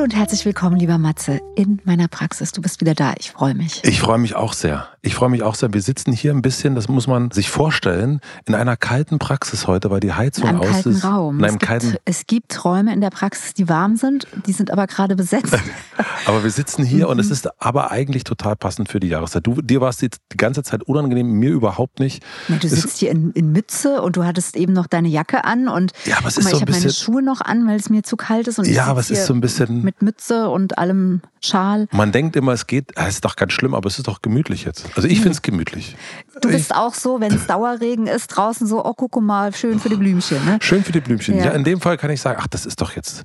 Hallo und herzlich willkommen, lieber Matze, in meiner Praxis. Du bist wieder da. Ich freue mich. Ich freue mich auch sehr. Ich freue mich auch sehr. Wir sitzen hier ein bisschen, das muss man sich vorstellen, in einer kalten Praxis heute, weil die Heizung in einem aus kalten ist. Raum. In einem es, gibt, kalten, es gibt Räume in der Praxis, die warm sind, die sind aber gerade besetzt. aber wir sitzen hier und Mhm. es ist aber eigentlich total passend für die Jahreszeit. Du, dir war es die ganze Zeit unangenehm, mir überhaupt nicht. Ja, du Es- sitzt hier in, in Mütze und du hattest eben noch deine Jacke an und Ja, aber es ist mal, so ich habe meine. Schuhe noch an, weil es mir zu kalt ist und Ja, aber es ist so ein bisschen. Mit Mütze und allem Schal. Man denkt immer, es geht, es ist doch ganz schlimm, aber es ist doch gemütlich jetzt. Also ich finde es gemütlich. Du bist auch so, wenn es Dauerregen ist, draußen so, oh guck mal, schön für die Blümchen. Ne? Schön für die Blümchen. Ja. Ja. in dem Fall kann ich sagen, ach, das ist doch jetzt,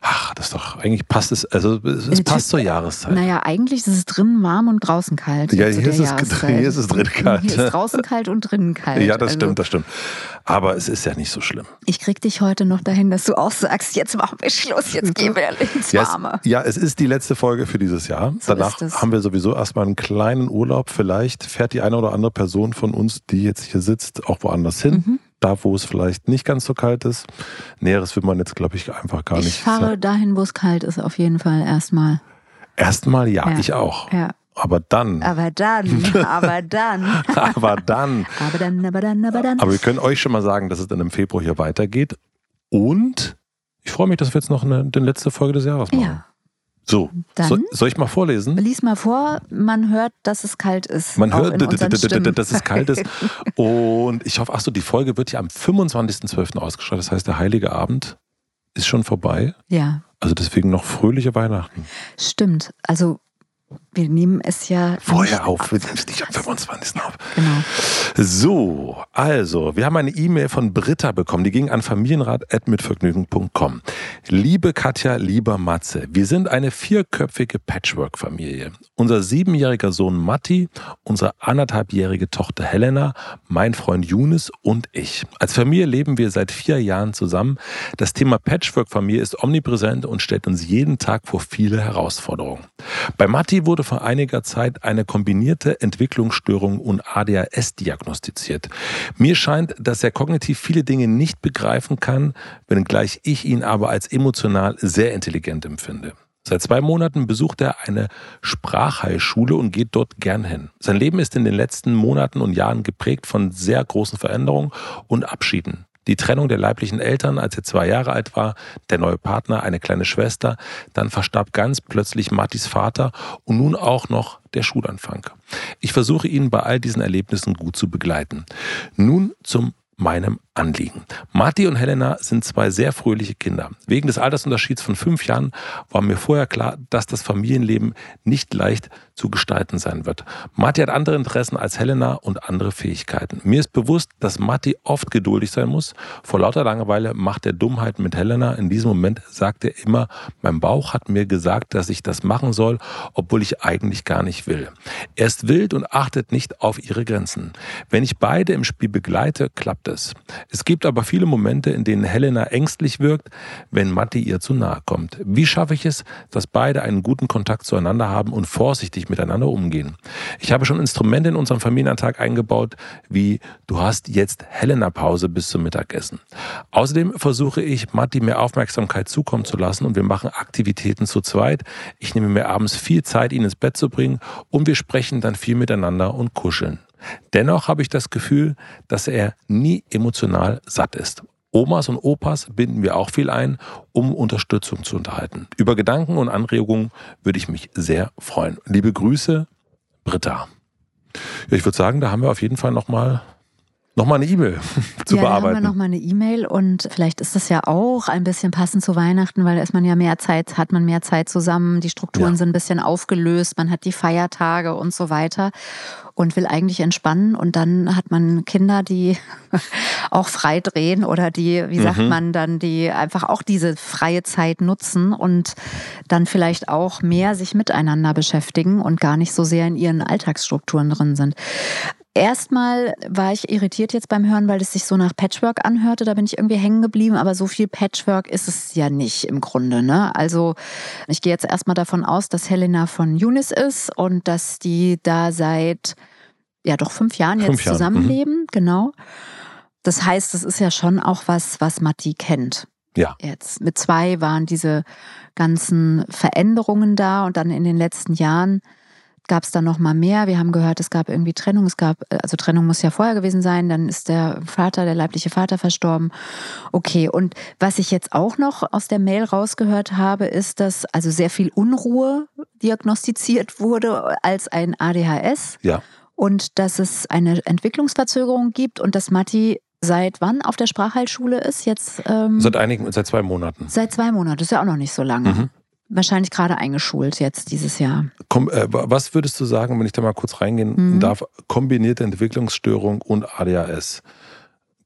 ach, das ist doch, eigentlich passt es, also es, es passt zur Jahreszeit. Naja, eigentlich ist es drinnen warm und draußen kalt. Ja, hier ist es- hier ist es drin kalt. Hier ist draußen kalt und drinnen kalt. ja, das Also, stimmt, das stimmt. Aber es ist ja nicht so schlimm. Ich krieg dich heute noch dahin, dass du auch sagst, jetzt machen wir Schluss, jetzt gehen wir ins Ja es, Warme. ja, es ist die letzte Folge für dieses Jahr. So Danach haben wir sowieso erstmal einen kleinen Urlaub. Vielleicht fährt die eine oder andere Person von uns, die jetzt hier sitzt, auch woanders hin. Mhm. Da, wo es vielleicht nicht ganz so kalt ist. Näheres will man jetzt, glaube ich, einfach gar Ich nicht fahre sagen. dahin, wo es kalt ist, auf jeden Fall erstmal. Erstmal ja, Ja. ich auch. Ja. Aber dann, Aber dann, aber dann, aber dann, aber dann, aber dann, aber dann. aber wir können euch schon mal sagen, dass es dann im Februar hier weitergeht. Und ich freue mich, dass wir jetzt noch eine, die letzte Folge des Jahres machen. Ja, So, Dann? soll, ich mal vorlesen? lies mal vor, man hört, dass es kalt ist. Man hört, dass es kalt ist. Und ich hoffe, ach so, die Folge wird ja am 25.12. ausgestrahlt. Das heißt, der Heilige Abend ist schon vorbei. Ja, Also deswegen noch fröhliche Weihnachten. stimmt. Also wir nehmen es ja Vorher auf, ab. wir nehmen es nicht am 25. auf. Genau. So, also, wir haben eine E-Mail von Britta bekommen, die ging an familienrat.mitvergnügen.com. Liebe Katja, lieber Matze, wir sind eine vierköpfige Patchwork-Familie. Unser siebenjähriger Sohn Matti, unsere anderthalbjährige Tochter Helena, mein Freund Younes und ich. Als Familie leben wir seit vier Jahren zusammen. Das Thema Patchwork-Familie ist omnipräsent und stellt uns jeden Tag vor viele Herausforderungen. Bei Matti wurde vor einiger Zeit eine kombinierte Entwicklungsstörung und ADHS diagnostiziert. Mir scheint, dass er kognitiv viele Dinge nicht begreifen kann, wenngleich ich ihn aber als emotional sehr intelligent empfinde. Seit zwei Monaten besucht er eine Sprachheilschule und geht dort gern hin. Sein Leben ist in den letzten Monaten und Jahren geprägt von sehr großen Veränderungen und Abschieden. Die Trennung der leiblichen Eltern, als er zwei Jahre alt war, der neue Partner, eine kleine Schwester, dann verstarb ganz plötzlich Mattis Vater und nun auch noch der Schulanfang. Ich versuche ihn bei all diesen Erlebnissen gut zu begleiten. Nun zum meinem Anliegen. Matti und Helena sind zwei sehr fröhliche Kinder. Wegen des Altersunterschieds von fünf Jahren war mir vorher klar, dass das Familienleben nicht leicht zu gestalten sein wird. Matti hat andere Interessen als Helena und andere Fähigkeiten. Mir ist bewusst, dass Matti oft geduldig sein muss. Vor lauter Langeweile macht er Dummheiten mit Helena. In diesem Moment sagt er immer, mein Bauch hat mir gesagt, dass ich das machen soll, obwohl ich eigentlich gar nicht will. Er ist wild und achtet nicht auf ihre Grenzen. Wenn ich beide im Spiel begleite, klappt es. Es gibt aber viele Momente, in denen Helena ängstlich wirkt, wenn Matti ihr zu nahe kommt. Wie schaffe ich es, dass beide einen guten Kontakt zueinander haben und vorsichtig miteinander umgehen? Ich habe schon Instrumente in unserem Familienalltag eingebaut, wie du hast jetzt Helena-Pause bis zum Mittagessen. Außerdem versuche ich, Matti mehr Aufmerksamkeit zukommen zu lassen und wir machen Aktivitäten zu zweit. Ich nehme mir abends viel Zeit, ihn ins Bett zu bringen und wir sprechen dann viel miteinander und kuscheln. Dennoch habe ich das Gefühl, dass er nie emotional satt ist. Omas und Opas binden wir auch viel ein, um Unterstützung zu unterhalten. Über Gedanken und Anregungen würde ich mich sehr freuen. Liebe Grüße, Britta. Ja, ich würde sagen, da haben wir auf jeden Fall nochmal nochmal eine E-Mail zu ja, bearbeiten. Ja, nochmal eine E-Mail und vielleicht ist das ja auch ein bisschen passend zu Weihnachten, weil da ist man ja mehr Zeit, hat man mehr Zeit zusammen, die Strukturen ja. sind ein bisschen aufgelöst, man hat die Feiertage und so weiter und will eigentlich entspannen und dann hat man Kinder, die auch frei drehen oder die, wie sagt mhm. man dann, die einfach auch diese freie Zeit nutzen und dann vielleicht auch mehr sich miteinander beschäftigen und gar nicht so sehr in ihren Alltagsstrukturen drin sind. Erstmal war ich irritiert jetzt beim Hören, weil es sich so nach Patchwork anhörte. Da bin ich irgendwie hängen geblieben. Aber so viel Patchwork ist es ja nicht im Grunde. Ne? Also ich gehe jetzt erstmal davon aus, dass Helena von Yunis ist und dass die da seit ja doch fünf Jahren jetzt fünf Jahren. zusammenleben. Mhm. Genau. Das heißt, das ist ja schon auch was, was Matti kennt. Ja. Jetzt mit zwei waren diese ganzen Veränderungen da und dann in den letzten Jahren gab es dann noch mal mehr. Wir haben gehört, es gab irgendwie Trennung. Es gab, also Trennung muss ja vorher gewesen sein. Dann ist der Vater, der leibliche Vater verstorben. Okay. Und was ich jetzt auch noch aus der Mail rausgehört habe, ist, dass also sehr viel Unruhe diagnostiziert wurde als ein ADHS. Ja. Und dass es eine Entwicklungsverzögerung gibt und dass Matti seit wann auf der Sprachheilschule ist? Jetzt ähm, seit einigen, seit zwei Monaten. Seit zwei Monaten, das ist ja auch noch nicht so lange. Mhm wahrscheinlich gerade eingeschult jetzt dieses Jahr. Komm, äh, was würdest du sagen, wenn ich da mal kurz reingehen mhm. darf, kombinierte Entwicklungsstörung und ADHS?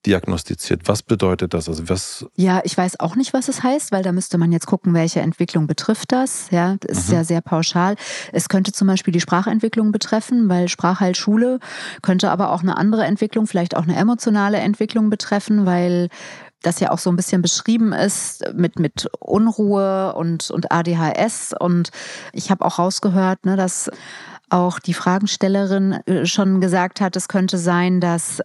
diagnostiziert. Was bedeutet das? Also was ja, ich weiß auch nicht, was es heißt, weil da müsste man jetzt gucken, welche Entwicklung betrifft das. Ja, das ist mhm. ja sehr pauschal. Es könnte zum Beispiel die Sprachentwicklung betreffen, weil Sprachheilschule könnte aber auch eine andere Entwicklung, vielleicht auch eine emotionale Entwicklung betreffen, weil das ja auch so ein bisschen beschrieben ist mit, mit Unruhe und, und ADHS. Und ich habe auch rausgehört, ne, dass auch die Fragenstellerin äh, schon gesagt hat, es könnte sein, dass,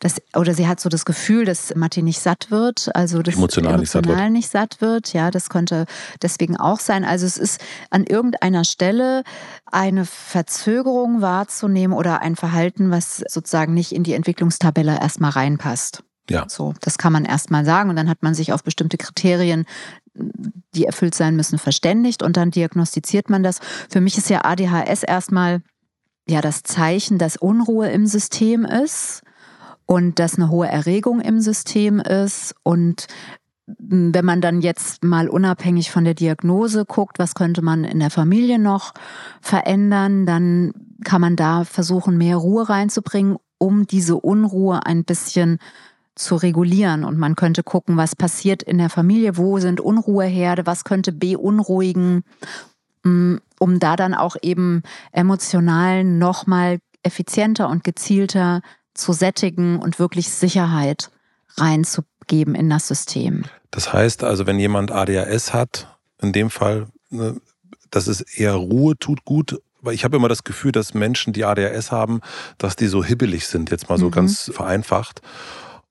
dass oder sie hat so das Gefühl, dass Matti nicht satt wird, also dass emotional, emotional nicht, satt wird. Ja, das könnte deswegen auch sein. Also es ist an irgendeiner Stelle eine Verzögerung wahrzunehmen oder ein Verhalten, was sozusagen nicht in die Entwicklungstabelle erstmal reinpasst. Ja. So, das kann man erstmal sagen und dann hat man sich auf bestimmte Kriterien, die erfüllt sein müssen, verständigt und dann diagnostiziert man das. Für mich ist ja ADHS erstmal ja das Zeichen, dass Unruhe im System ist und dass eine hohe Erregung im System ist und wenn man dann jetzt mal unabhängig von der Diagnose guckt, was könnte man in der Familie noch verändern, dann kann man da versuchen, mehr Ruhe reinzubringen, um diese Unruhe ein bisschen zu regulieren. Und man könnte gucken, was passiert in der Familie, wo sind Unruheherde, was könnte beunruhigen, mm, um da dann auch eben emotional nochmal effizienter und gezielter zu sättigen und wirklich Sicherheit reinzugeben in das System. Das heißt also, wenn jemand ADHS hat, in dem Fall, ne, dass es eher Ruhe tut gut, weil ich habe immer das Gefühl, dass Menschen, die ADHS haben, dass die so hibbelig sind, jetzt mal so mhm. ganz vereinfacht.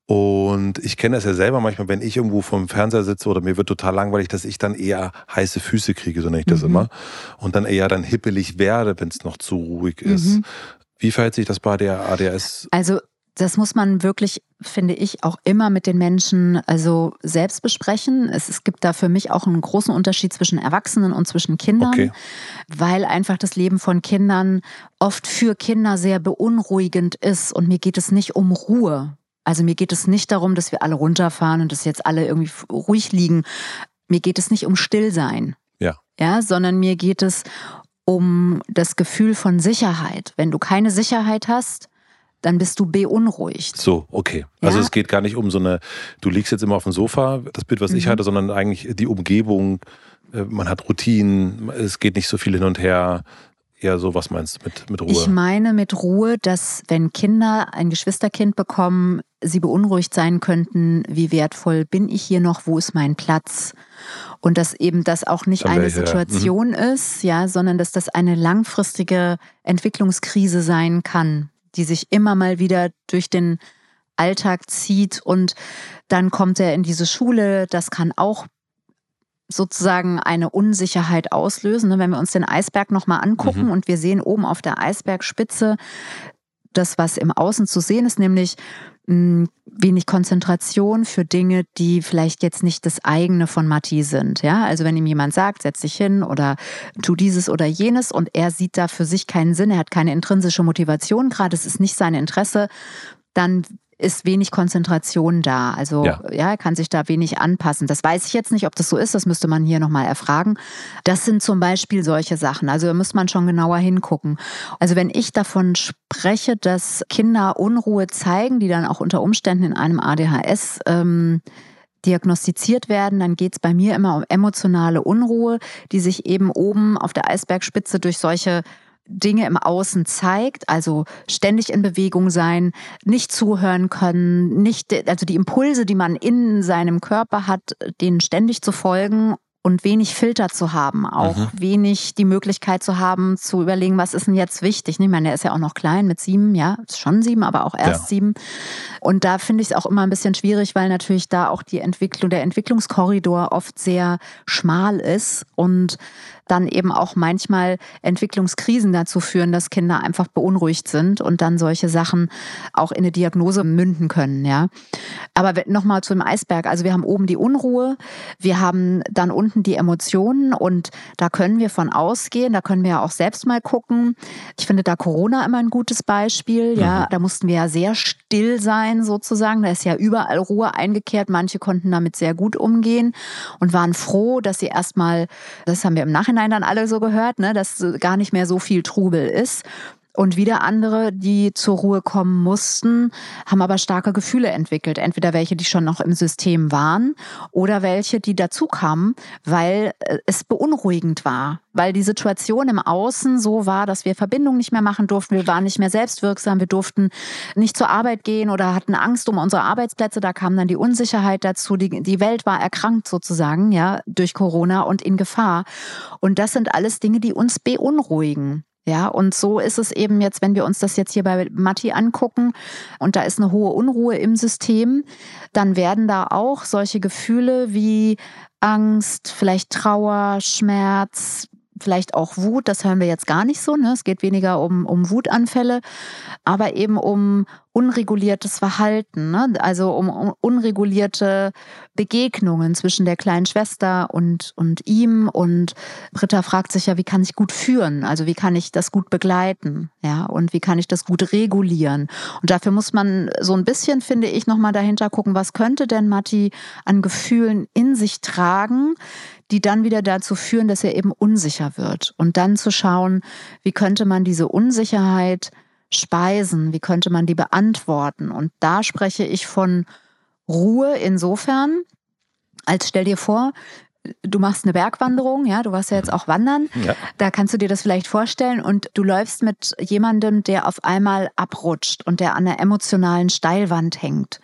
Und ich kenne das ja selber manchmal, wenn ich irgendwo vom Fernseher sitze oder mir wird total langweilig, dass ich dann eher heiße Füße kriege, so nenne ich das mhm. immer. Und dann eher dann hippelig werde, wenn es noch zu ruhig ist. Mhm. Wie verhält sich das bei der ADS? Also das muss man wirklich, finde ich, auch immer mit den Menschen also selbst besprechen. Es, es, gibt da für mich auch einen großen Unterschied zwischen Erwachsenen und zwischen Kindern, okay. weil einfach das Leben von Kindern oft für Kinder sehr beunruhigend ist. Und mir geht es nicht um Ruhe. Also mir geht es nicht darum, dass wir alle runterfahren und dass jetzt alle irgendwie ruhig liegen. Mir geht es nicht um Stillsein. Ja. Ja, sondern mir geht es um das Gefühl von Sicherheit. Wenn du keine Sicherheit hast, dann bist du beunruhigt. So, okay. Also ja? es geht gar nicht um so eine, du liegst jetzt immer auf dem Sofa, das Bild, was mhm. ich hatte, sondern eigentlich die Umgebung, äh, man hat Routinen, es geht nicht so viel hin und her eher so, was meinst du mit, mit Ruhe? Ich meine mit Ruhe, dass wenn Kinder ein Geschwisterkind bekommen, sie beunruhigt sein könnten, wie wertvoll bin ich hier noch, wo ist mein Platz? Und dass eben das auch nicht eine Situation ja. mhm. ist, ja, sondern dass das eine langfristige Entwicklungskrise sein kann, die sich immer mal wieder durch den Alltag zieht und dann kommt er in diese Schule. Das kann auch sozusagen eine Unsicherheit auslösen. Ne, wenn wir uns den Eisberg nochmal angucken mhm. und wir sehen oben auf der Eisbergspitze das, was im Außen zu sehen ist, nämlich hm, wenig Konzentration für Dinge, die vielleicht jetzt nicht das eigene von Matti sind. Ja, also wenn ihm jemand sagt, setz dich hin oder tu dieses oder jenes und er sieht da für sich keinen Sinn, er hat keine intrinsische Motivation, gerade es ist nicht sein Interesse, dann ist wenig Konzentration da. Also Ja. ja, er kann sich da wenig anpassen. Das weiß ich jetzt nicht, ob das so ist. Das müsste man hier nochmal erfragen. Das sind zum Beispiel solche Sachen. Also da muss man schon genauer hingucken. Also wenn ich davon spreche, dass Kinder Unruhe zeigen, die dann auch unter Umständen in einem ADHS ähm, diagnostiziert werden, dann geht es bei mir immer um emotionale Unruhe, die sich eben oben auf der Eisbergspitze durch solche Dinge im Außen zeigt, also ständig in Bewegung sein, nicht zuhören können, nicht, also die Impulse, die man in seinem Körper hat, denen ständig zu folgen und wenig Filter zu haben, auch Mhm. wenig die Möglichkeit zu haben, zu überlegen, was ist denn jetzt wichtig. Ich meine, er ist ja auch noch klein mit sieben, ja, ist schon sieben, aber auch erst Ja. sieben. Und da finde ich es auch immer ein bisschen schwierig, weil natürlich da auch die Entwicklung, der Entwicklungskorridor oft sehr schmal ist und dann eben auch manchmal Entwicklungskrisen dazu führen, dass Kinder einfach beunruhigt sind und dann solche Sachen auch in eine Diagnose münden können, ja. Aber nochmal zum Eisberg. Also wir haben oben die Unruhe, wir haben dann unten die Emotionen und da können wir von ausgehen, da können wir ja auch selbst mal gucken. Ich finde da Corona immer ein gutes Beispiel, ja. Da mussten wir ja sehr still sein sozusagen. Da ist ja überall Ruhe eingekehrt. Manche konnten damit sehr gut umgehen und waren froh, dass sie erstmal, das haben wir im Nachhinein dann alle so gehört, ne, dass gar nicht mehr so viel Trubel ist. Und wieder andere, die zur Ruhe kommen mussten, haben aber starke Gefühle entwickelt. Entweder welche, die schon noch im System waren oder welche, die dazu kamen, weil äh, es beunruhigend war. Weil die Situation im Außen so war, dass wir Verbindungen nicht mehr machen durften. Wir waren nicht mehr selbstwirksam. Wir durften nicht zur Arbeit gehen oder hatten Angst um unsere Arbeitsplätze. Da kam dann die Unsicherheit dazu. Die, die Welt war erkrankt sozusagen, ja, durch Corona und in Gefahr. Und das sind alles Dinge, die uns beunruhigen. Ja, und so ist es eben jetzt, wenn wir uns das jetzt hier bei Matti angucken und da ist eine hohe Unruhe im System, dann werden da auch solche Gefühle wie Angst, vielleicht Trauer, Schmerz, vielleicht auch Wut, das hören wir jetzt gar nicht so, ne? Es geht weniger um, um Wutanfälle, aber eben um unreguliertes Verhalten, ne? also um, um unregulierte Begegnungen zwischen der kleinen Schwester und, und ihm. Und Britta fragt sich ja, wie kann ich gut führen? Also wie kann ich das gut begleiten? Ja, und wie kann ich das gut regulieren? Und dafür muss man so ein bisschen, finde ich, nochmal dahinter gucken, was könnte denn Matti an Gefühlen in sich tragen, die dann wieder dazu führen, dass er eben unsicher wird. Und dann zu schauen, wie könnte man diese Unsicherheit speisen, wie könnte man die beantworten. Und da spreche ich von Ruhe insofern, als stell dir vor, du machst eine Bergwanderung, ja, du warst ja jetzt auch wandern, Ja. da kannst du dir das vielleicht vorstellen und du läufst mit jemandem, der auf einmal abrutscht und der an einer emotionalen Steilwand hängt.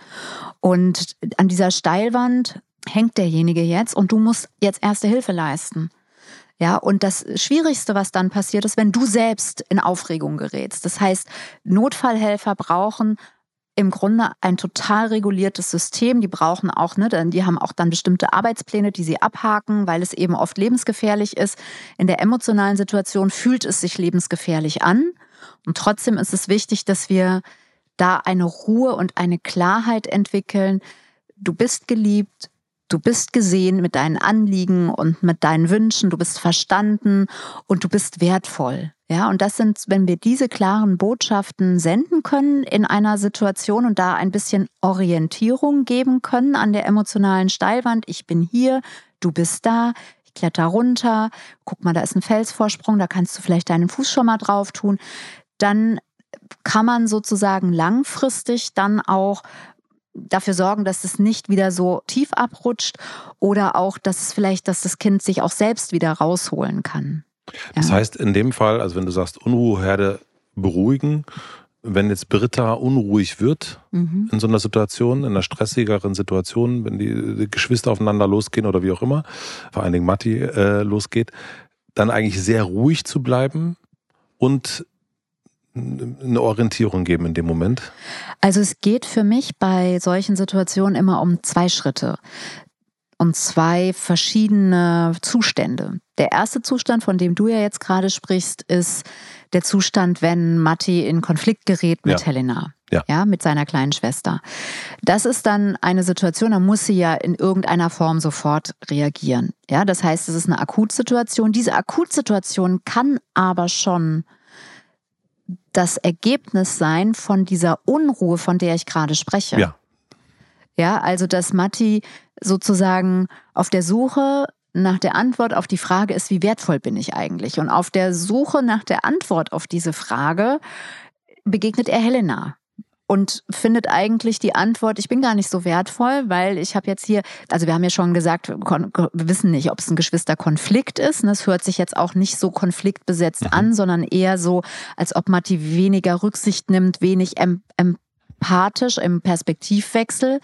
Und an dieser Steilwand hängt derjenige jetzt und du musst jetzt erste Hilfe leisten. Ja, und das Schwierigste, was dann passiert, ist, wenn du selbst in Aufregung gerätst. Das heißt, Notfallhelfer brauchen im Grunde ein total reguliertes System. Die brauchen auch, ne, dann- die haben auch dann bestimmte Arbeitspläne, die sie abhaken, weil es eben oft lebensgefährlich ist. In der emotionalen Situation fühlt es sich lebensgefährlich an. Und trotzdem ist es wichtig, dass wir da eine Ruhe und eine Klarheit entwickeln. Du bist geliebt, du bist gesehen mit deinen Anliegen und mit deinen Wünschen, du bist verstanden und du bist wertvoll. Ja, und das sind, wenn wir diese klaren Botschaften senden können in einer Situation und da ein bisschen Orientierung geben können an der emotionalen Steilwand. Ich bin hier, du bist da, ich kletter runter, guck mal, da ist ein Felsvorsprung, da kannst du vielleicht deinen Fuß schon mal drauf tun. Dann kann man sozusagen langfristig dann auch dafür sorgen, dass es nicht wieder so tief abrutscht oder auch, dass es vielleicht, dass das Kind sich auch selbst wieder rausholen kann. Das Ja. heißt, in dem Fall, also wenn du sagst, Unruheherde beruhigen, wenn jetzt Britta unruhig wird Mhm. in so einer Situation, in einer stressigeren Situation, wenn die, Geschwister aufeinander losgehen oder wie auch immer, vor allen Dingen Matti äh, losgeht, dann eigentlich sehr ruhig zu bleiben und eine Orientierung geben in dem Moment. Also es geht für mich bei solchen Situationen immer um zwei Schritte. Um zwei verschiedene Zustände. Der erste Zustand, von dem du ja jetzt gerade sprichst, ist der Zustand, wenn Matti in Konflikt gerät mit Ja. Helena. Ja. mit seiner kleinen Schwester. Das ist dann eine Situation, da muss sie ja in irgendeiner Form sofort reagieren. Ja, das heißt, es ist eine Akutsituation. Diese Akutsituation kann aber schon das Ergebnis sein von dieser Unruhe, von der ich gerade spreche. Ja. Ja, also dass Matti sozusagen auf der Suche nach der Antwort auf die Frage ist, wie wertvoll bin ich eigentlich? Und auf der Suche nach der Antwort auf diese Frage begegnet er Helena und findet eigentlich die Antwort, ich bin gar nicht so wertvoll, weil ich habe jetzt hier, also wir haben ja schon gesagt, wir wissen nicht, ob es ein Geschwisterkonflikt ist. Das hört sich jetzt auch nicht so konfliktbesetzt mhm. an, sondern eher so, als ob Matti weniger Rücksicht nimmt, wenig empathisch im Perspektivwechsel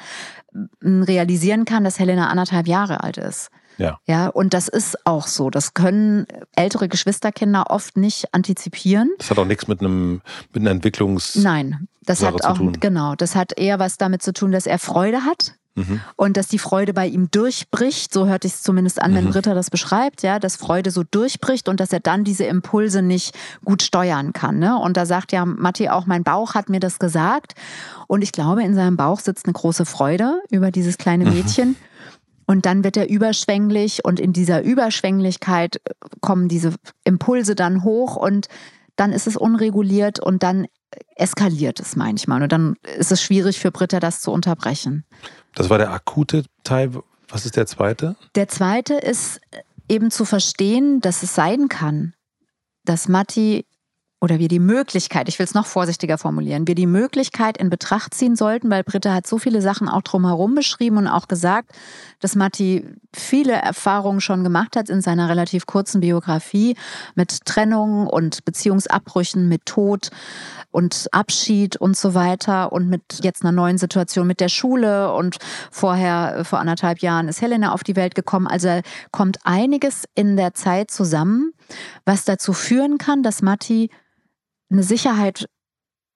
realisieren kann, dass Helena anderthalb Jahre alt ist. Ja. Ja, und das ist auch so. Das können ältere Geschwisterkinder oft nicht antizipieren. Das hat auch nichts mit einem, mit einer Entwicklungs. Nein, das Sache hat auch, genau, das hat eher was damit zu tun, dass er Freude hat. Mhm. Und dass die Freude bei ihm durchbricht, so hört ich es zumindest an, wenn mhm. Ritter das beschreibt, ja, dass Freude so durchbricht und dass er dann diese Impulse nicht gut steuern kann. Ne? Und da sagt ja Matti auch, mein Bauch hat mir das gesagt. Und ich glaube, in seinem Bauch sitzt eine große Freude über dieses kleine mhm. Mädchen. Mhm. Und dann wird er überschwänglich und in dieser Überschwänglichkeit äh, kommen diese Impulse dann hoch und dann ist es unreguliert und dann eskaliert es manchmal. Und dann ist es schwierig für Britta, das zu unterbrechen. Das war der akute Teil. Was ist der zweite? Der zweite ist eben zu verstehen, dass es sein kann, dass Matti oder wir die Möglichkeit, ich will es noch vorsichtiger formulieren, wir die Möglichkeit in Betracht ziehen sollten, weil Britta hat so viele Sachen auch drumherum beschrieben und auch gesagt, dass Matti viele Erfahrungen schon gemacht hat in seiner relativ kurzen Biografie mit Trennungen und Beziehungsabbrüchen, mit Tod und Abschied und so weiter und mit jetzt einer neuen Situation mit der Schule und vorher, vor anderthalb Jahren ist Helena auf die Welt gekommen. Also kommt einiges in der Zeit zusammen, was dazu führen kann, dass Matti eine Sicherheit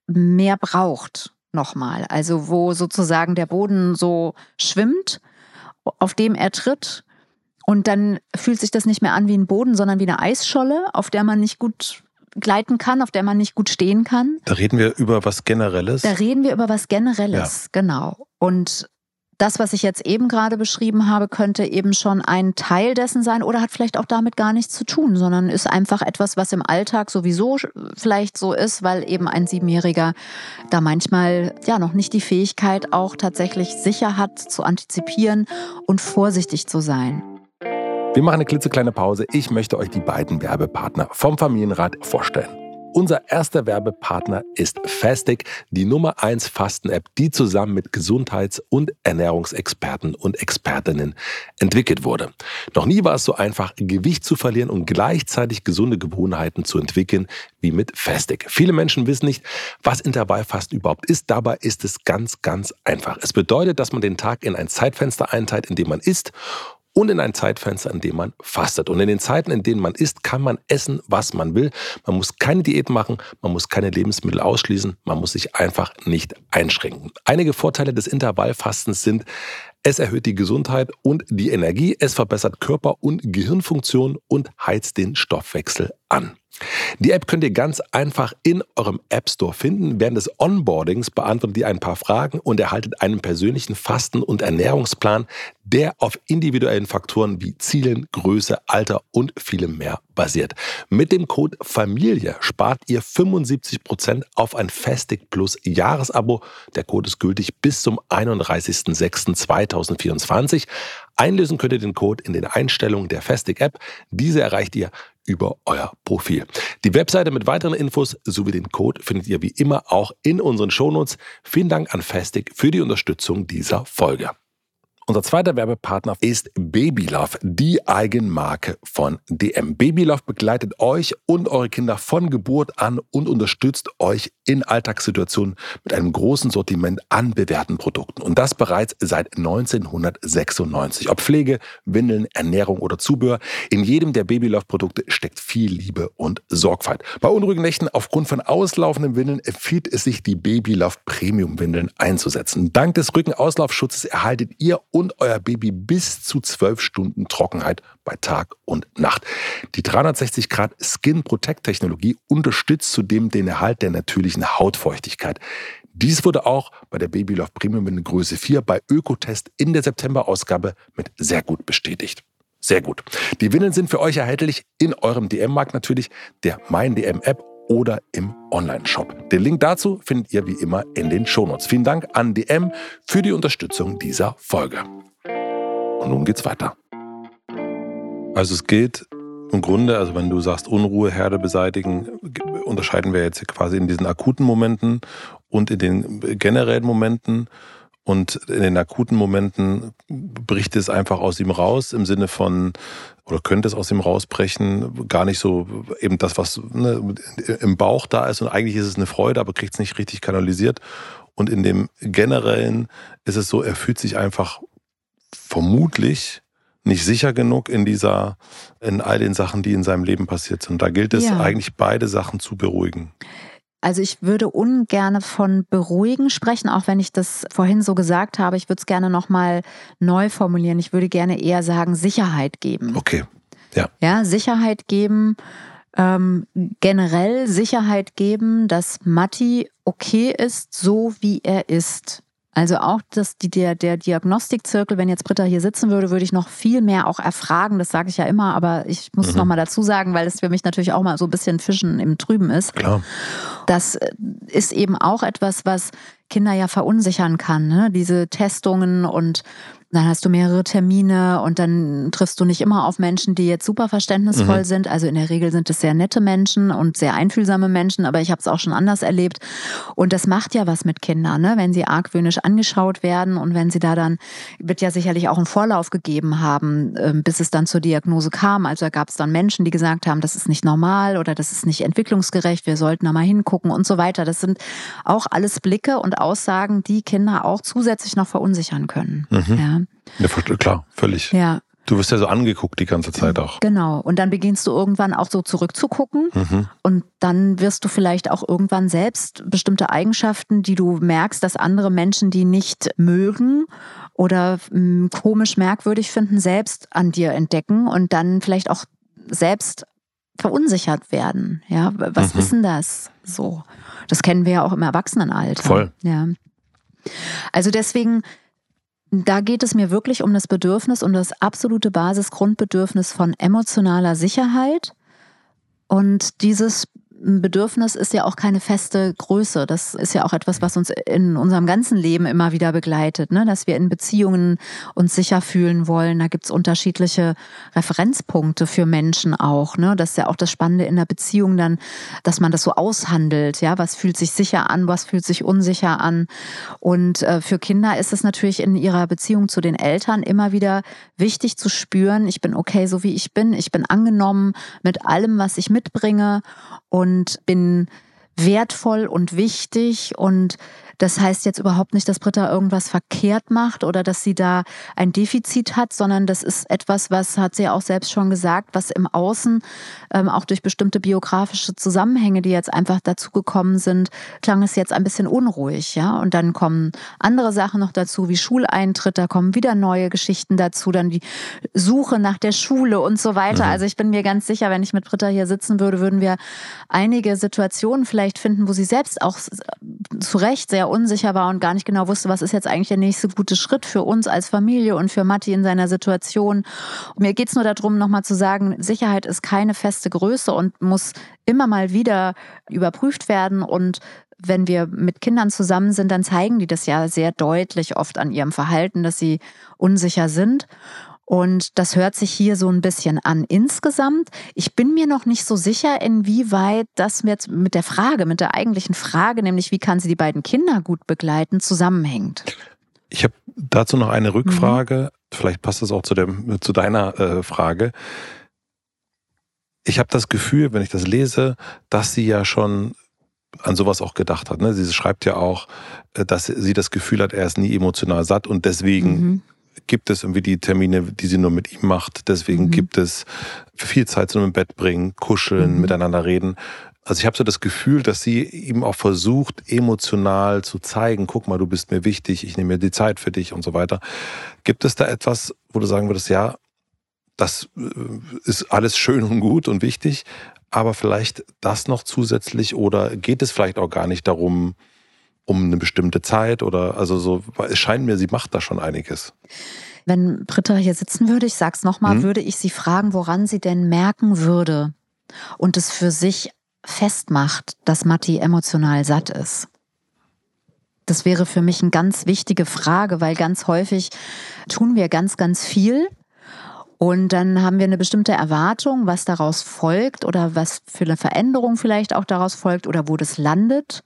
mehr braucht nochmal. Also wo sozusagen der Boden so schwimmt, auf dem er tritt. Und dann fühlt sich das nicht mehr an wie ein Boden, sondern wie eine Eisscholle, auf der man nicht gut gleiten kann, auf der man nicht gut stehen kann. Da reden wir über was Generelles. Da reden wir über was Generelles, ja. genau. Und das, was ich jetzt eben gerade beschrieben habe, könnte eben schon ein Teil dessen sein oder hat vielleicht auch damit gar nichts zu tun, sondern ist einfach etwas, was im Alltag sowieso vielleicht so ist, weil eben ein Siebenjähriger da manchmal ja noch nicht die Fähigkeit auch tatsächlich sicher hat zu antizipieren und vorsichtig zu sein. Wir machen eine klitzekleine Pause. Ich möchte euch die beiden Werbepartner vom Familienrat vorstellen. Unser erster Werbepartner ist Fastic, die Nummer 1 Fasten-App, die zusammen mit Gesundheits- und Ernährungsexperten und Expertinnen entwickelt wurde. Noch nie war es so einfach, Gewicht zu verlieren und gleichzeitig gesunde Gewohnheiten zu entwickeln wie mit Fastic. Viele Menschen wissen nicht, was Intervallfasten überhaupt ist. Dabei ist es ganz, ganz einfach. Es bedeutet, dass man den Tag in ein Zeitfenster einteilt, in dem man isst und in ein Zeitfenster, in dem man fastet. Und in den Zeiten, in denen man isst, kann man essen, was man will. Man muss keine Diät machen, man muss keine Lebensmittel ausschließen, man muss sich einfach nicht einschränken. Einige Vorteile des Intervallfastens sind, es erhöht die Gesundheit und die Energie, es verbessert Körper- und Gehirnfunktion und heizt den Stoffwechsel an. Die App könnt ihr ganz einfach in eurem App Store finden. Während des Onboardings beantwortet ihr ein paar Fragen und erhaltet einen persönlichen Fasten- und Ernährungsplan, der auf individuellen Faktoren wie Zielen, Größe, Alter und vielem mehr basiert. Mit dem Code Familie spart ihr 75% auf ein Fastic Plus Jahresabo. Der Code ist gültig bis zum 31.06.2024. Einlösen könnt ihr den Code in den Einstellungen der Fastic App. Diese erreicht ihr über euer Profil. Die Webseite mit weiteren Infos sowie den Code findet ihr wie immer auch in unseren Shownotes. Vielen Dank an Fastic für die Unterstützung dieser Folge. Unser zweiter Werbepartner ist Babylove, die Eigenmarke von DM. Babylove begleitet euch und eure Kinder von Geburt an und unterstützt euch in Alltagssituationen mit einem großen Sortiment an bewährten Produkten. Und das bereits seit 1996. Ob Pflege, Windeln, Ernährung oder Zubehör, in jedem der Babylove-Produkte steckt viel Liebe und Sorgfalt. Bei unruhigen Nächten aufgrund von auslaufenden Windeln empfiehlt es sich, die Babylove Premium-Windeln einzusetzen. Dank des Rückenauslaufschutzes erhaltet ihr euer Baby bis zu zwölf Stunden Trockenheit bei Tag und Nacht. Die 360 Grad Skin Protect Technologie unterstützt zudem den Erhalt der natürlichen Hautfeuchtigkeit. Dies wurde auch bei der Babylove Premium in Größe 4 bei Ökotest in der September-Ausgabe mit sehr gut bestätigt. Sehr gut. Die Windeln sind für euch erhältlich in eurem DM-Markt natürlich, der Mein DM-App oder im Online-Shop. Den Link dazu findet ihr wie immer in den Shownotes. Vielen Dank an DM für die Unterstützung dieser Folge. Und nun geht's weiter. Also es geht im Grunde, also wenn du sagst Unruhe, Herde beseitigen, unterscheiden wir jetzt quasi in diesen akuten Momenten und in den generellen Momenten. Und in den akuten Momenten bricht es einfach aus ihm raus im Sinne von, oder könnte es aus ihm rausbrechen, gar nicht so eben das, was ne, im Bauch da ist. Und eigentlich ist es eine Freude, aber kriegt es nicht richtig kanalisiert. Und in dem generellen ist es so, er fühlt sich einfach vermutlich nicht sicher genug in dieser, in all den Sachen, die in seinem Leben passiert sind. Da gilt es ja. eigentlich beide Sachen zu beruhigen. Also ich würde ungern von beruhigen sprechen, auch wenn ich das vorhin so gesagt habe. Ich würde es gerne nochmal neu formulieren. Ich würde gerne eher sagen, Sicherheit geben. Okay. Ja. Ja, Sicherheit geben, ähm, generell Sicherheit geben, dass Matti okay ist, so wie er ist. Also auch dass die, der, der Diagnostikzirkel, wenn jetzt Britta hier sitzen würde, würde ich noch viel mehr auch erfragen. Das sage ich ja immer, aber ich muss mhm. es nochmal dazu sagen, weil es für mich natürlich auch mal so ein bisschen Fischen im Trüben ist. Klar. Das äh, ist eben auch etwas, was Kinder ja verunsichern kann. Ne? Diese Testungen und dann hast du mehrere Termine und dann triffst du nicht immer auf Menschen, die jetzt super verständnisvoll mhm. sind. Also in der Regel sind es sehr nette Menschen und sehr einfühlsame Menschen, aber ich habe es auch schon anders erlebt. Und das macht ja was mit Kindern, ne? wenn sie argwöhnisch angeschaut werden und wenn sie da dann, wird ja sicherlich auch einen Vorlauf gegeben haben, ähm, bis es dann zur Diagnose kam. Also da gab es dann Menschen, die gesagt haben, das ist nicht normal oder das ist nicht entwicklungsgerecht, wir sollten da mal hingucken und so weiter. Das sind auch alles Blicke und Aussagen, die Kinder auch zusätzlich noch verunsichern können. Mhm. Ja. Ja, klar, völlig. Ja. Du wirst ja so angeguckt die ganze Zeit auch. Genau. Und dann beginnst du irgendwann auch so zurückzugucken. Mhm. Und dann wirst du vielleicht auch irgendwann selbst bestimmte Eigenschaften, die du merkst, dass andere Menschen die nicht mögen oder mh, hm, komisch merkwürdig finden, selbst an dir entdecken und dann vielleicht auch selbst verunsichert werden. Ja, was mhm. ist denn das? So. Das kennen wir ja auch im Erwachsenenalter. Voll. Ja. Also deswegen da geht es mir wirklich um das Bedürfnis, um das absolute Basisgrundbedürfnis von emotionaler Sicherheit. Und dieses Bedürfnis ist ja auch keine feste Größe. Das ist ja auch etwas, was uns in unserem ganzen Leben immer wieder begleitet, ne? dass wir in Beziehungen uns sicher fühlen wollen. Da gibt's unterschiedliche Referenzpunkte für Menschen auch. Ne? Das ist ja auch das Spannende in der Beziehung dann, dass man das so aushandelt. Ja, was fühlt sich sicher an, was fühlt sich unsicher an. Und äh, für Kinder ist es natürlich in ihrer Beziehung zu den Eltern immer wieder wichtig zu spüren, ich bin okay, so wie ich bin. Ich bin angenommen mit allem, was ich mitbringe und bin wertvoll und wichtig und das heißt jetzt überhaupt nicht, dass Britta irgendwas verkehrt macht oder dass sie da ein Defizit hat, sondern das ist etwas, was hat sie ja auch selbst schon gesagt, was im Außen ähm, auch durch bestimmte biografische Zusammenhänge, die jetzt einfach dazugekommen sind, klang es jetzt ein bisschen unruhig, ja. Und dann kommen andere Sachen noch dazu, wie Schuleintritt, da kommen wieder neue Geschichten dazu, dann die Suche nach der Schule und so weiter. Mhm. Also ich bin mir ganz sicher, wenn ich mit Britta hier sitzen würde, würden wir einige Situationen vielleicht finden, wo sie selbst auch zu Recht sehr unsicher war und gar nicht genau wusste, was ist jetzt eigentlich der nächste gute Schritt für uns als Familie und für Matti in seiner Situation. Mir geht es nur darum, nochmal zu sagen, Sicherheit ist keine feste Größe und muss immer mal wieder überprüft werden und wenn wir mit Kindern zusammen sind, dann zeigen die das ja sehr deutlich oft an ihrem Verhalten, dass sie unsicher sind. Und das hört sich hier so ein bisschen an insgesamt. Ich bin mir noch nicht so sicher, inwieweit das jetzt mit der Frage, mit der eigentlichen Frage, nämlich wie kann sie die beiden Kinder gut begleiten, zusammenhängt. Ich habe dazu noch eine Rückfrage. Mhm. Vielleicht passt das auch zu, dem, zu deiner äh, Frage. Ich habe das Gefühl, wenn ich das lese, dass sie ja schon an sowas auch gedacht hat. Ne? Sie schreibt ja auch, äh, dass sie das Gefühl hat, er ist nie emotional satt und deswegen mhm gibt es irgendwie die Termine, die sie nur mit ihm macht. Deswegen mhm. gibt es viel Zeit zu einem Bett bringen, kuscheln, mhm. miteinander reden. Also ich habe so das Gefühl, dass sie ihm auch versucht, emotional zu zeigen, guck mal, du bist mir wichtig, ich nehme mir die Zeit für dich und so weiter. Gibt es da etwas, wo du sagen würdest, ja, das äh, ist alles schön und gut und wichtig, aber vielleicht das noch zusätzlich oder geht es vielleicht auch gar nicht darum, um eine bestimmte Zeit oder also so, es scheint mir, sie macht da schon einiges. Wenn Britta hier sitzen würde, ich sag's nochmal, hm? würde ich sie fragen, woran sie denn merken würde und es für sich festmacht, dass Matti emotional satt ist? Das wäre für mich eine ganz wichtige Frage, weil ganz häufig tun wir ganz, ganz viel und dann haben wir eine bestimmte Erwartung, was daraus folgt oder was für eine Veränderung vielleicht auch daraus folgt oder wo das landet.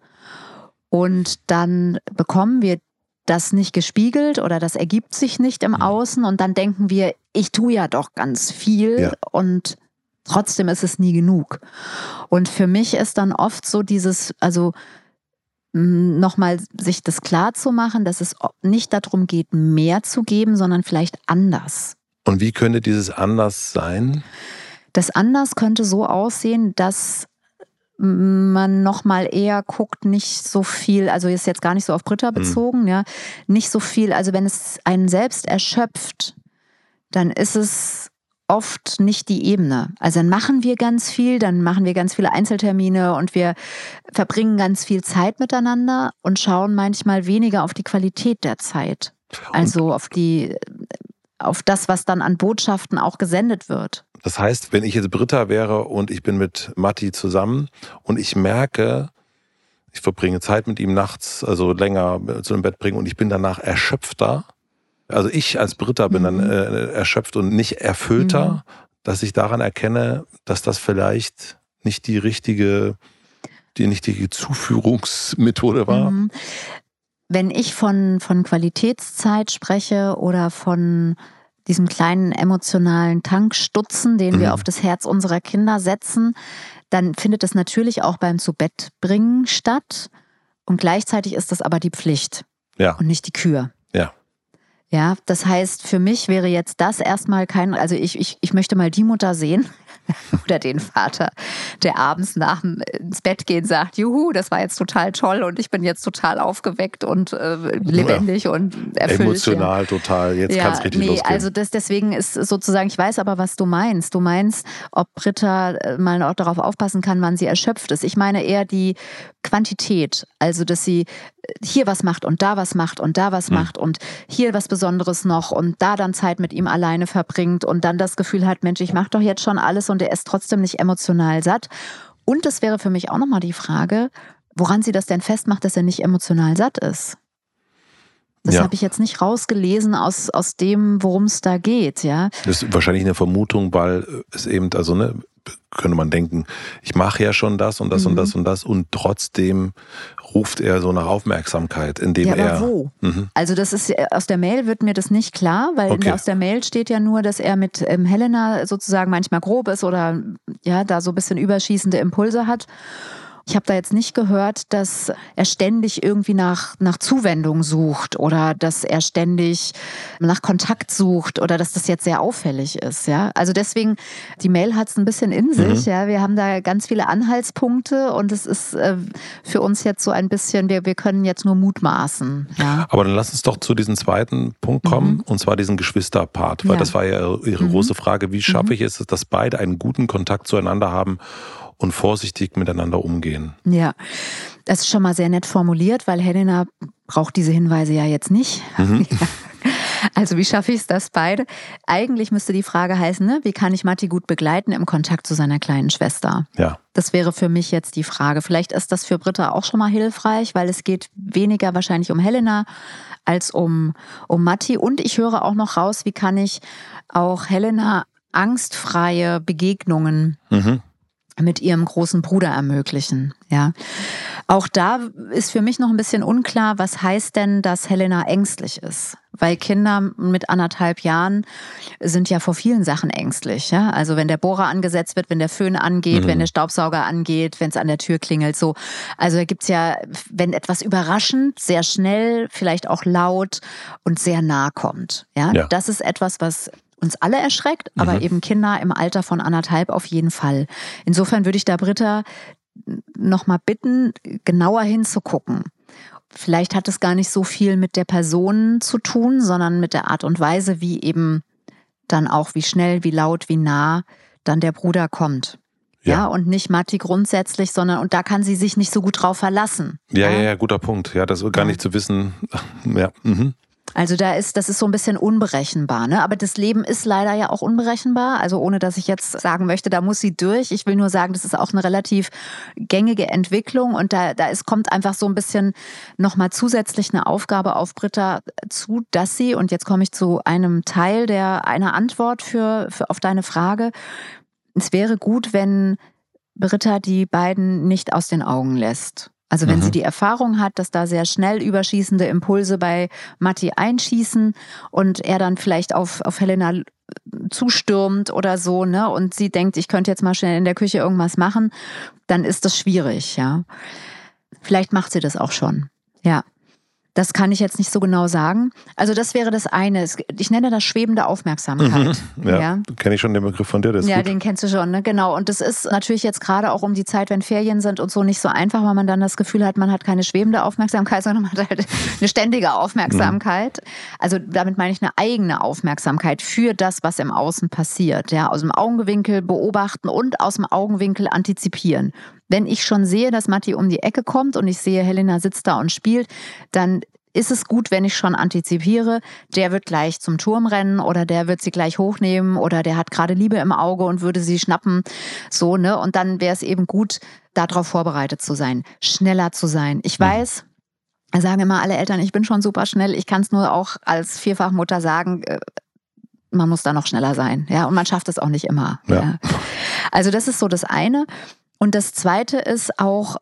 Und dann bekommen wir das nicht gespiegelt oder das ergibt sich nicht im mhm. Außen und dann denken wir, ich tue ja doch ganz viel ja. und trotzdem ist es nie genug. Und für mich ist dann oft so dieses, also nochmal sich das klar zu machen, dass es nicht darum geht, mehr zu geben, sondern vielleicht anders. Und wie könnte dieses anders sein? Das anders könnte so aussehen, dass man noch mal eher guckt, nicht so viel, also ist jetzt gar nicht so auf Britta hm. bezogen, mhm. ja, nicht so viel, also wenn es einen selbst erschöpft, dann ist es oft nicht die Ebene. Also dann machen wir ganz viel, dann machen wir ganz viele Einzeltermine und wir verbringen ganz viel Zeit miteinander und schauen manchmal weniger auf die Qualität der Zeit. Also auf die auf das, was dann an Botschaften auch gesendet wird. Das heißt, wenn ich jetzt Britta wäre und ich bin mit Matti zusammen und ich merke, ich verbringe Zeit mit ihm nachts, also länger zu dem Bett bringen und ich bin danach erschöpfter. Also ich als Britta bin mhm. dann äh, erschöpft und nicht erfüllter, mhm. dass ich daran erkenne, dass das vielleicht nicht die richtige, die richtige Zuführungsmethode war. Mhm. Wenn ich von, von Qualitätszeit spreche oder von diesem kleinen emotionalen Tankstutzen, den mhm. wir auf das Herz unserer Kinder setzen, dann findet es natürlich auch beim Zubettbringen statt. Und gleichzeitig ist das aber die Pflicht ja. und nicht die Kür. Ja. Ja, das heißt, für mich wäre jetzt das erstmal kein, also ich, ich, ich möchte mal die Mutter sehen, oder den Vater, der abends nach dem ins Bett gehen sagt, juhu, das war jetzt total toll und ich bin jetzt total aufgeweckt und äh, lebendig ja. und erfüllt. Emotional ja. total, jetzt ja, kann es richtig nee, losgehen. Also das, deswegen ist sozusagen, ich weiß aber, was du meinst. Du meinst, ob Britta äh, mal auch darauf aufpassen kann, wann sie erschöpft ist. Ich meine eher die Quantität, also dass sie hier was macht und da was macht und da was hm. macht und hier was Besonderes noch und da dann Zeit mit ihm alleine verbringt und dann das Gefühl hat, Mensch, ich mache doch jetzt schon alles und er ist trotzdem nicht emotional satt. Und es wäre für mich auch nochmal die Frage, woran sie das denn festmacht, dass er nicht emotional satt ist. Das ja. habe ich jetzt nicht rausgelesen aus, aus dem, worum es da geht, ja. Das ist wahrscheinlich eine Vermutung, weil es eben, also ne, könnte man denken, ich mache ja schon das und das mhm. und das und das und trotzdem ruft er so nach Aufmerksamkeit, indem ja, aber er. Wo? Mhm. Also das ist aus der Mail wird mir das nicht klar, weil okay. aus der Mail steht ja nur, dass er mit ähm, Helena sozusagen manchmal grob ist oder ja da so ein bisschen überschießende Impulse hat. Ich habe da jetzt nicht gehört, dass er ständig irgendwie nach, nach Zuwendung sucht oder dass er ständig nach Kontakt sucht oder dass das jetzt sehr auffällig ist. Ja? Also deswegen, die Mail hat es ein bisschen in sich. Mhm. Ja? Wir haben da ganz viele Anhaltspunkte und es ist äh, für uns jetzt so ein bisschen, wir, wir können jetzt nur mutmaßen. Ja? Aber dann lass uns doch zu diesem zweiten Punkt kommen, mhm. und zwar diesen Geschwisterpart, weil ja. das war ja Ihre mhm. große Frage, wie schaffe mhm. ich es, dass beide einen guten Kontakt zueinander haben und vorsichtig miteinander umgehen. Ja, das ist schon mal sehr nett formuliert, weil Helena braucht diese Hinweise ja jetzt nicht. Mhm. Also wie schaffe ich es, das beide? Eigentlich müsste die Frage heißen, ne? wie kann ich Matti gut begleiten im Kontakt zu seiner kleinen Schwester? Ja. Das wäre für mich jetzt die Frage. Vielleicht ist das für Britta auch schon mal hilfreich, weil es geht weniger wahrscheinlich um Helena als um, um Matti. Und ich höre auch noch raus, wie kann ich auch Helena angstfreie Begegnungen mhm mit ihrem großen Bruder ermöglichen. Ja. Auch da ist für mich noch ein bisschen unklar, was heißt denn, dass Helena ängstlich ist? Weil Kinder mit anderthalb Jahren sind ja vor vielen Sachen ängstlich. Ja? Also wenn der Bohrer angesetzt wird, wenn der Föhn angeht, mhm. wenn der Staubsauger angeht, wenn es an der Tür klingelt, so. Also da gibt's ja, wenn etwas überraschend, sehr schnell, vielleicht auch laut und sehr nah kommt. Ja, ja. das ist etwas, was uns alle erschreckt, aber mhm. eben Kinder im Alter von anderthalb auf jeden Fall. Insofern würde ich da Britta nochmal bitten, genauer hinzugucken. Vielleicht hat es gar nicht so viel mit der Person zu tun, sondern mit der Art und Weise, wie eben dann auch, wie schnell, wie laut, wie nah dann der Bruder kommt. Ja. ja, und nicht Matti grundsätzlich, sondern und da kann sie sich nicht so gut drauf verlassen. Ja, ja, ja, guter Punkt. Ja, das gar nicht zu wissen. Ja. Mhm. Also da ist, das ist so ein bisschen unberechenbar, ne? Aber das Leben ist leider ja auch unberechenbar. Also ohne dass ich jetzt sagen möchte, da muss sie durch. Ich will nur sagen, das ist auch eine relativ gängige Entwicklung und da, da ist, kommt einfach so ein bisschen nochmal zusätzlich eine Aufgabe auf Britta zu, dass sie, und jetzt komme ich zu einem Teil der, einer Antwort für, für auf deine Frage. Es wäre gut, wenn Britta die beiden nicht aus den Augen lässt. Also wenn mhm. sie die Erfahrung hat, dass da sehr schnell überschießende Impulse bei Matti einschießen und er dann vielleicht auf, auf Helena zustürmt oder so, ne, und sie denkt, ich könnte jetzt mal schnell in der Küche irgendwas machen, dann ist das schwierig, ja. Vielleicht macht sie das auch schon. Ja. Das kann ich jetzt nicht so genau sagen. Also das wäre das eine. Ich nenne das schwebende Aufmerksamkeit. Mhm, ja, ja. kenne ich schon den Begriff von dir. ja, gut. den kennst du schon, ne? genau. Und das ist natürlich jetzt gerade auch um die Zeit, wenn Ferien sind und so nicht so einfach, weil man dann das Gefühl hat, man hat keine schwebende Aufmerksamkeit, sondern man hat halt eine ständige Aufmerksamkeit. Mhm. Also damit meine ich eine eigene Aufmerksamkeit für das, was im Außen passiert. Ja, aus dem Augenwinkel beobachten und aus dem Augenwinkel antizipieren. Wenn ich schon sehe, dass Matti um die Ecke kommt und ich sehe, Helena sitzt da und spielt, dann ist es gut, wenn ich schon antizipiere, der wird gleich zum Turm rennen oder der wird sie gleich hochnehmen oder der hat gerade Liebe im Auge und würde sie schnappen. So, ne? Und dann wäre es eben gut, darauf vorbereitet zu sein, schneller zu sein. Ich mhm. weiß, sagen immer alle Eltern, ich bin schon super schnell. Ich kann es nur auch als Vierfachmutter sagen, äh, man muss da noch schneller sein. Ja, und man schafft es auch nicht immer. Ja. ja. Also das ist so das eine. Und das Zweite ist auch,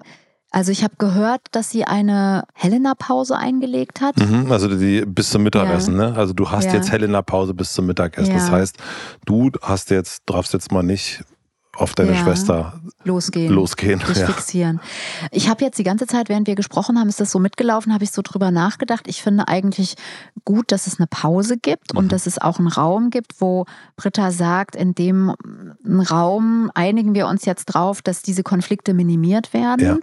also ich habe gehört, dass sie eine Helena-Pause eingelegt hat. Mhm, also die bis zum Mittagessen, ja. ne? Also du hast ja. jetzt Helena-Pause bis zum Mittagessen. Ja. Das heißt, du hast jetzt, darfst jetzt mal nicht auf deine ja, Schwester losgehen, losgehen dich ja. fixieren. Ich habe jetzt die ganze Zeit, während wir gesprochen haben, ist das so mitgelaufen, habe ich so drüber nachgedacht. Ich finde eigentlich gut, dass es eine Pause gibt mhm. und dass es auch einen Raum gibt, wo Britta sagt, in dem Raum einigen wir uns jetzt drauf, dass diese Konflikte minimiert werden. Ja.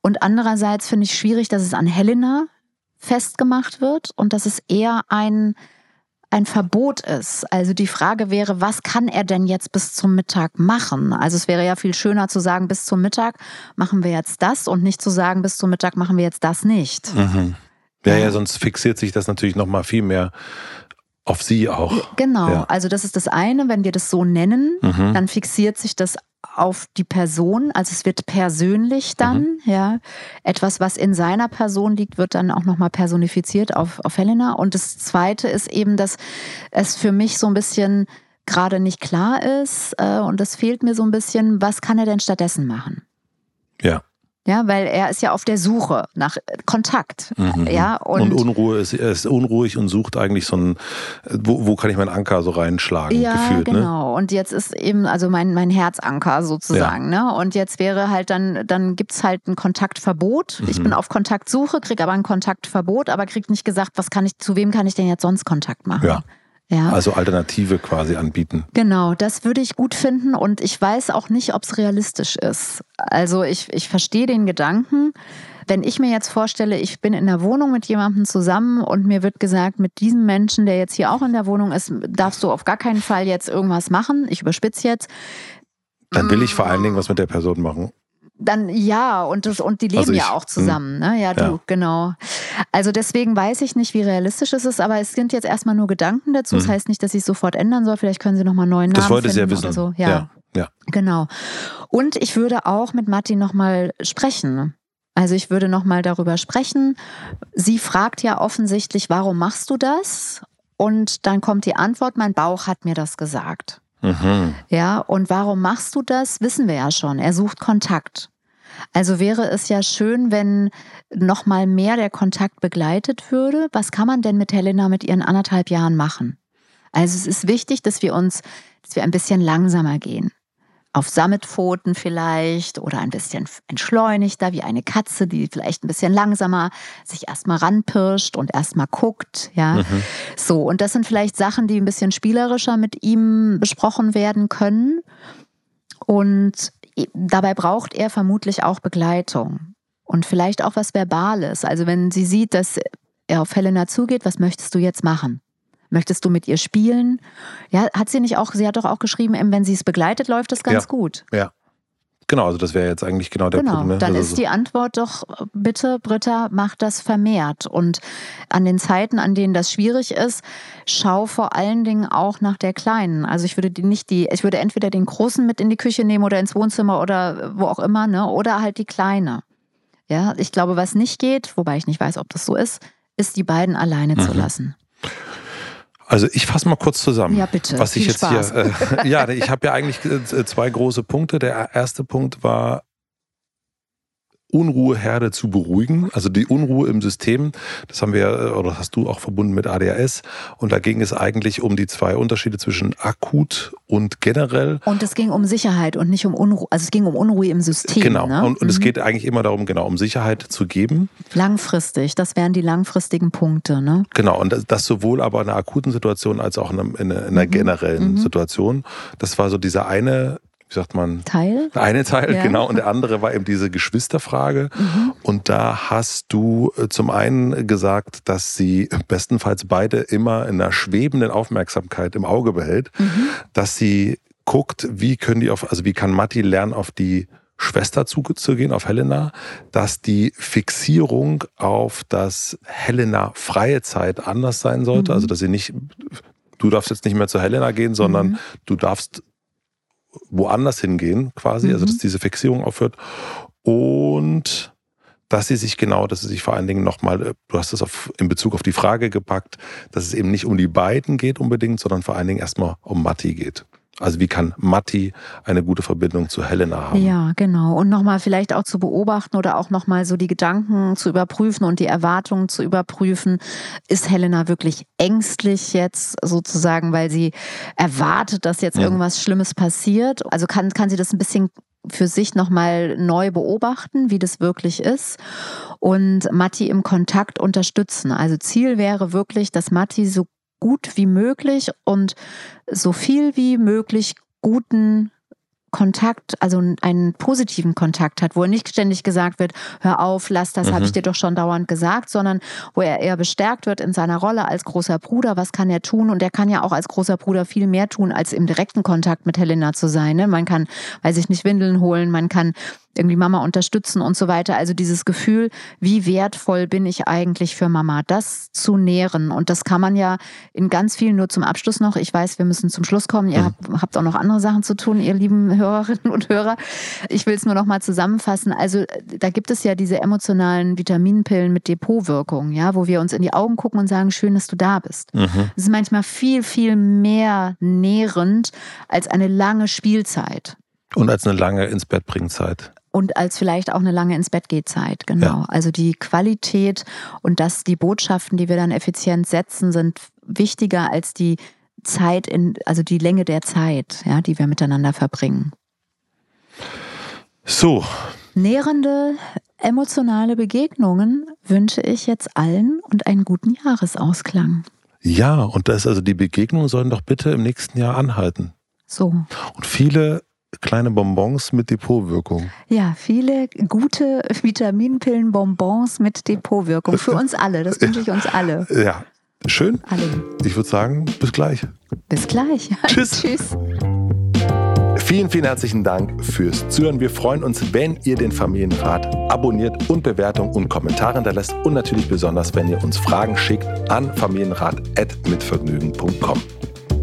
Und andererseits finde ich schwierig, dass es an Helena festgemacht wird und dass es eher ein ein Verbot ist. Also die Frage wäre, was kann er denn jetzt bis zum Mittag machen? Also es wäre ja viel schöner zu sagen, bis zum Mittag machen wir jetzt das und nicht zu sagen, bis zum Mittag machen wir jetzt das nicht. Mhm. Ja, ja, sonst fixiert sich das natürlich noch mal viel mehr auf sie auch. Genau, ja. also das ist das eine, wenn wir das so nennen, mhm. dann fixiert sich das auf die Person, also es wird persönlich dann, mhm. ja. Etwas, was in seiner Person liegt, wird dann auch nochmal personifiziert auf, auf Helena. Und das zweite ist eben, dass es für mich so ein bisschen gerade nicht klar ist, äh, und das fehlt mir so ein bisschen, was kann er denn stattdessen machen? Ja. Ja, weil er ist ja auf der Suche nach Kontakt. Mhm. Ja, und, und, Unruhe ist, er ist unruhig und sucht eigentlich so ein, wo, wo kann ich meinen Anker so reinschlagen? Ja, gefühlt, ne? genau. Ne? Und jetzt ist eben also mein, mein Herzanker sozusagen. Ja. Ne? Und jetzt wäre halt dann, dann gibt's halt ein Kontaktverbot. Mhm. Ich bin auf Kontaktsuche, krieg aber ein Kontaktverbot, aber krieg nicht gesagt, was kann ich, zu wem kann ich denn jetzt sonst Kontakt machen? Ja. Ja. Also Alternative quasi anbieten. Genau, das würde ich gut finden und ich weiß auch nicht, ob es realistisch ist. Also ich, ich verstehe den Gedanken. Wenn ich mir jetzt vorstelle, ich bin in der Wohnung mit jemandem zusammen und mir wird gesagt, mit diesem Menschen, der jetzt hier auch in der Wohnung ist, darfst du auf gar keinen Fall jetzt irgendwas machen. Ich überspitze jetzt. Dann will ich vor allen Dingen was mit der Person machen. Dann ja, und, das, und die leben also ich, ja auch zusammen. Mh, ne? Ja, du, ja. genau. Also deswegen weiß ich nicht, wie realistisch es ist, aber es sind jetzt erstmal nur Gedanken dazu. Mhm. Das heißt nicht, dass ich es sofort ändern soll. Vielleicht können Sie nochmal neuen Namen Das wollte Sie ja wissen. So. Ja. ja. ja, Genau. Und ich würde auch mit Matti nochmal sprechen. Also ich würde nochmal darüber sprechen. Sie fragt ja offensichtlich, warum machst du das? Und dann kommt die Antwort, mein Bauch hat mir das gesagt. Mhm. Ja, und warum machst du das? Wissen wir ja schon. Er sucht Kontakt. Also wäre es ja schön, wenn noch mal mehr der Kontakt begleitet würde. Was kann man denn mit Helena mit ihren anderthalb Jahren machen? Also es ist wichtig, dass wir uns, dass wir ein bisschen langsamer gehen auf Sammetpfoten vielleicht oder ein bisschen entschleunigter, wie eine Katze, die vielleicht ein bisschen langsamer sich erstmal ranpirscht und erstmal guckt, ja. Mhm. So, und das sind vielleicht Sachen, die ein bisschen spielerischer mit ihm besprochen werden können. Und dabei braucht er vermutlich auch Begleitung und vielleicht auch was Verbales. Also wenn sie sieht, dass er auf Helena zugeht, was möchtest du jetzt machen? Möchtest du mit ihr spielen? Ja, hat sie nicht auch, sie hat doch auch geschrieben, wenn sie es begleitet, läuft das ganz ja. gut. Ja. Genau, also das wäre jetzt eigentlich genau der genau, Punkt. Ne? Dann also ist die Antwort doch, bitte, Britta, mach das vermehrt. Und an den Zeiten, an denen das schwierig ist, schau vor allen Dingen auch nach der Kleinen. Also ich würde die nicht die, ich würde entweder den Großen mit in die Küche nehmen oder ins Wohnzimmer oder wo auch immer, ne? Oder halt die Kleine. Ja, ich glaube, was nicht geht, wobei ich nicht weiß, ob das so ist, ist die beiden alleine mhm. zu lassen. Also ich fasse mal kurz zusammen. Ja, bitte. Was Viel ich jetzt Spaß. hier. Äh, ja, ich habe ja eigentlich äh, zwei große Punkte. Der erste Punkt war Unruheherde zu beruhigen, also die Unruhe im System, das haben wir, äh, oder hast du auch verbunden mit ADHS. Und da ging es eigentlich um die zwei Unterschiede zwischen akut und generell. Und es ging um Sicherheit und nicht um Unruhe, also es ging um Unruhe im System. Genau, ne? und, und mhm. es geht eigentlich immer darum, genau, um Sicherheit zu geben. Langfristig, das wären die langfristigen Punkte, ne? Genau, und das, das sowohl aber in einer akuten Situation als auch in einer, in einer mhm. generellen mhm. Situation. Das war so dieser eine wie sagt man? Teil? Eine Teil, ja. genau. Und der andere war eben diese Geschwisterfrage. Mhm. Und da hast du äh, zum einen gesagt, dass sie bestenfalls beide immer in einer schwebenden Aufmerksamkeit im Auge behält, mhm. dass sie guckt, wie können die auf, also wie kann Matti lernen, auf die Schwester zuzugehen, auf Helena, dass die Fixierung auf das Helena freie Zeit anders sein sollte. Mhm. Also, dass sie nicht, du darfst jetzt nicht mehr zu Helena gehen, sondern mhm. du darfst woanders hingehen, quasi, also, mhm. also dass diese Fixierung aufhört. Und dass sie sich genau, dass sie sich vor allen Dingen nochmal, äh, du hast es auf, in Bezug auf die Frage gepackt, dass es eben nicht um die beiden geht unbedingt, sondern vor allen Dingen erstmal um Matti geht. Also wie kann Matti eine gute Verbindung zu Helena haben? Ja, genau. Und nochmal vielleicht auch zu beobachten oder auch nochmal so die Gedanken zu überprüfen und die Erwartungen zu überprüfen. Ist Helena wirklich ängstlich jetzt sozusagen, weil sie erwartet, dass jetzt irgendwas Schlimmes passiert? Also kann, kann sie das ein bisschen für sich nochmal neu beobachten, wie das wirklich ist und Matti im Kontakt unterstützen. Also Ziel wäre wirklich, dass Matti so gut wie möglich und so viel wie möglich guten Kontakt, also einen positiven Kontakt hat, wo er nicht ständig gesagt wird, hör auf, lass das, mhm. habe ich dir doch schon dauernd gesagt, sondern wo er eher bestärkt wird in seiner Rolle als großer Bruder, was kann er tun? Und er kann ja auch als großer Bruder viel mehr tun, als im direkten Kontakt mit Helena zu sein. Ne? Man kann, weiß ich nicht, Windeln holen, man kann irgendwie Mama unterstützen und so weiter. Also dieses Gefühl, wie wertvoll bin ich eigentlich für Mama, das zu nähren. Und das kann man ja in ganz vielen, nur zum Abschluss noch, ich weiß, wir müssen zum Schluss kommen, ihr habt, habt auch noch andere Sachen zu tun, ihr lieben Hörerinnen und Hörer. Ich will es nur noch mal zusammenfassen. Also da gibt es ja diese emotionalen Vitaminpillen mit Depotwirkung, ja, wo wir uns in die Augen gucken und sagen, schön, dass du da bist. Mhm. Das ist manchmal viel, viel mehr nährend als eine lange Spielzeit. Und als eine lange ins Bett bringen Zeit und als vielleicht auch eine lange ins Bett geht Zeit. Genau. Ja. Also die Qualität und dass die Botschaften, die wir dann effizient setzen, sind wichtiger als die Zeit in, also die Länge der Zeit, ja, die wir miteinander verbringen. So. Nährende emotionale Begegnungen wünsche ich jetzt allen und einen guten Jahresausklang. Ja, und das also die Begegnungen sollen doch bitte im nächsten Jahr anhalten. So. Und viele kleine Bonbons mit Depotwirkung. Ja, viele gute Vitaminpillen, Bonbons mit Depotwirkung. Für uns alle, das wünsche ich uns alle. Ja, schön. Alle. Ich würde sagen, bis gleich. Bis gleich. Tschüss. Tschüss. Vielen, vielen herzlichen Dank fürs Zuhören. Wir freuen uns, wenn ihr den Familienrat abonniert und Bewertungen und Kommentare hinterlässt und natürlich besonders, wenn ihr uns Fragen schickt an familienrat.mitvergnügen.com.